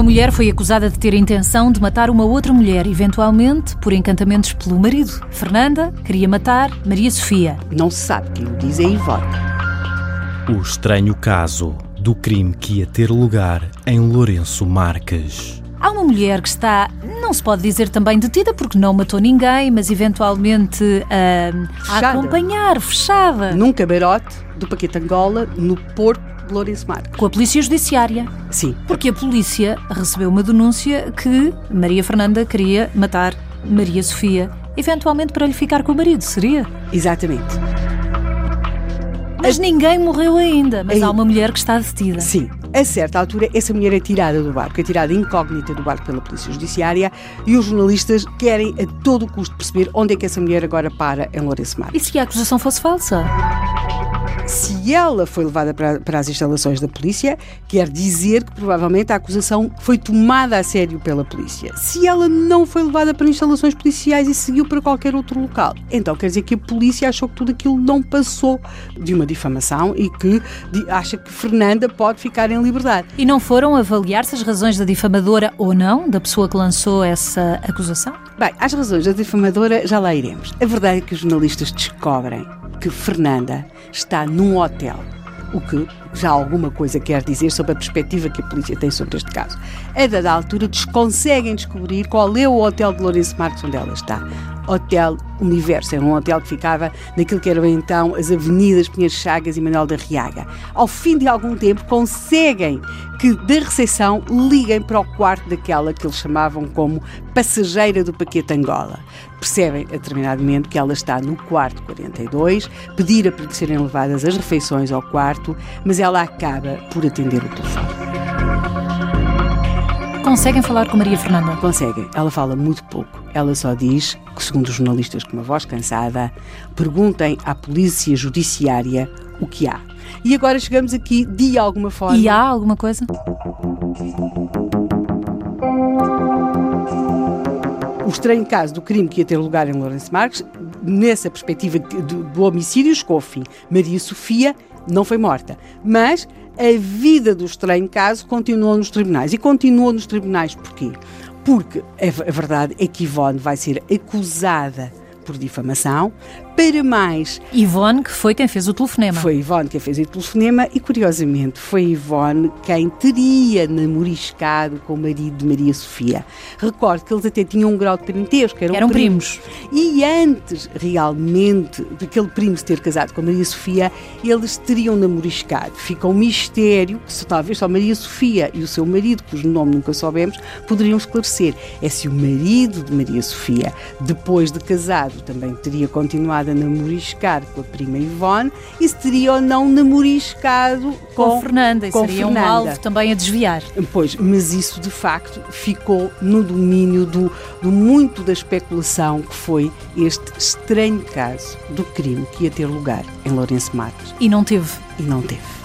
mulher foi acusada de ter a intenção de matar uma outra mulher, eventualmente por encantamentos pelo marido. Fernanda queria matar Maria Sofia. Não se sabe quem o diz é Ivone. O estranho caso do crime que ia ter lugar em Lourenço Marques. Há uma mulher que está, não se pode dizer também detida porque não matou ninguém, mas eventualmente ah, a acompanhar, fechada, Num camarote do Paquete Angola, no Porto de Lourenço Marques. com a Polícia Judiciária. Sim. Porque a polícia recebeu uma denúncia que Maria Fernanda queria matar Maria Sofia, eventualmente para lhe ficar com o marido, seria? Exatamente. Mas ninguém morreu ainda, mas Ei. há uma mulher que está detida. Sim. A certa altura, essa mulher é tirada do barco, é tirada incógnita do barco pela Polícia Judiciária e os jornalistas querem a todo custo perceber onde é que essa mulher agora para em Lourenço E Marques. se a acusação fosse falsa? Se ela foi levada para, para as instalações da polícia, quer dizer que provavelmente a acusação foi tomada a sério pela polícia. Se ela não foi levada para instalações policiais e seguiu para qualquer outro local, então quer dizer que a polícia achou que tudo aquilo não passou de uma difamação e que de- acha que Fernanda pode ficar em liberdade. E não foram avaliar-se as razões da difamadora ou não, da pessoa que lançou essa acusação? Bem, às razões da difamadora já lá iremos. A verdade é que os jornalistas descobrem que Fernanda está num hotel, o que já alguma coisa quer dizer sobre a perspectiva que a polícia tem sobre este caso. A dada altura, conseguem descobrir qual é o hotel de Lourenço Marques onde ela está. Hotel Universo, era um hotel que ficava naquilo que eram então as avenidas Pinheiros Chagas e Manuel da Riaga. Ao fim de algum tempo, conseguem que da recepção liguem para o quarto daquela que eles chamavam como passageira do paquete Angola. Percebem a determinado momento que ela está no quarto 42, pediram para lhe serem levadas as refeições ao quarto, mas ela acaba por atender o telefone. Conseguem falar com Maria Fernanda? Conseguem. Ela fala muito pouco. Ela só diz que, segundo os jornalistas com uma voz cansada, perguntem à polícia judiciária o que há. E agora chegamos aqui, de alguma forma. E há alguma coisa? o estranho caso do crime que ia ter lugar em Lourenço Marques, nessa perspectiva do, do homicídio, chegou ao fim. Maria Sofia não foi morta, mas a vida do estranho caso continuou nos tribunais. E continuou nos tribunais porquê? Porque a, verdade é que Ivone vai ser acusada por difamação, para mais Ivone, que foi quem fez o telefonema. foi Ivone quem fez o telefonema e, curiosamente, foi Ivone quem teria namoriscado com o marido de Maria Sofia. Recordo que eles até tinham um grau de parentesco, eram, Eram primos. E antes, realmente, daquele primo se ter casado com Maria Sofia, eles teriam namoriscado. Fica um mistério que se, talvez só Maria Sofia e o seu marido, cujo nome nunca soubemos, poderiam esclarecer. É se o marido de Maria Sofia, depois de casado, também teria continuado a namoriscar com a prima Ivone e se teria ou não namoriscado Com, com, Fernanda, e com seria um Fernanda. alvo também a desviar. Pois, mas isso de facto ficou no domínio do, do muito da especulação que foi este estranho caso do crime que ia ter lugar em Lourenço Marques E não teve. e não teve.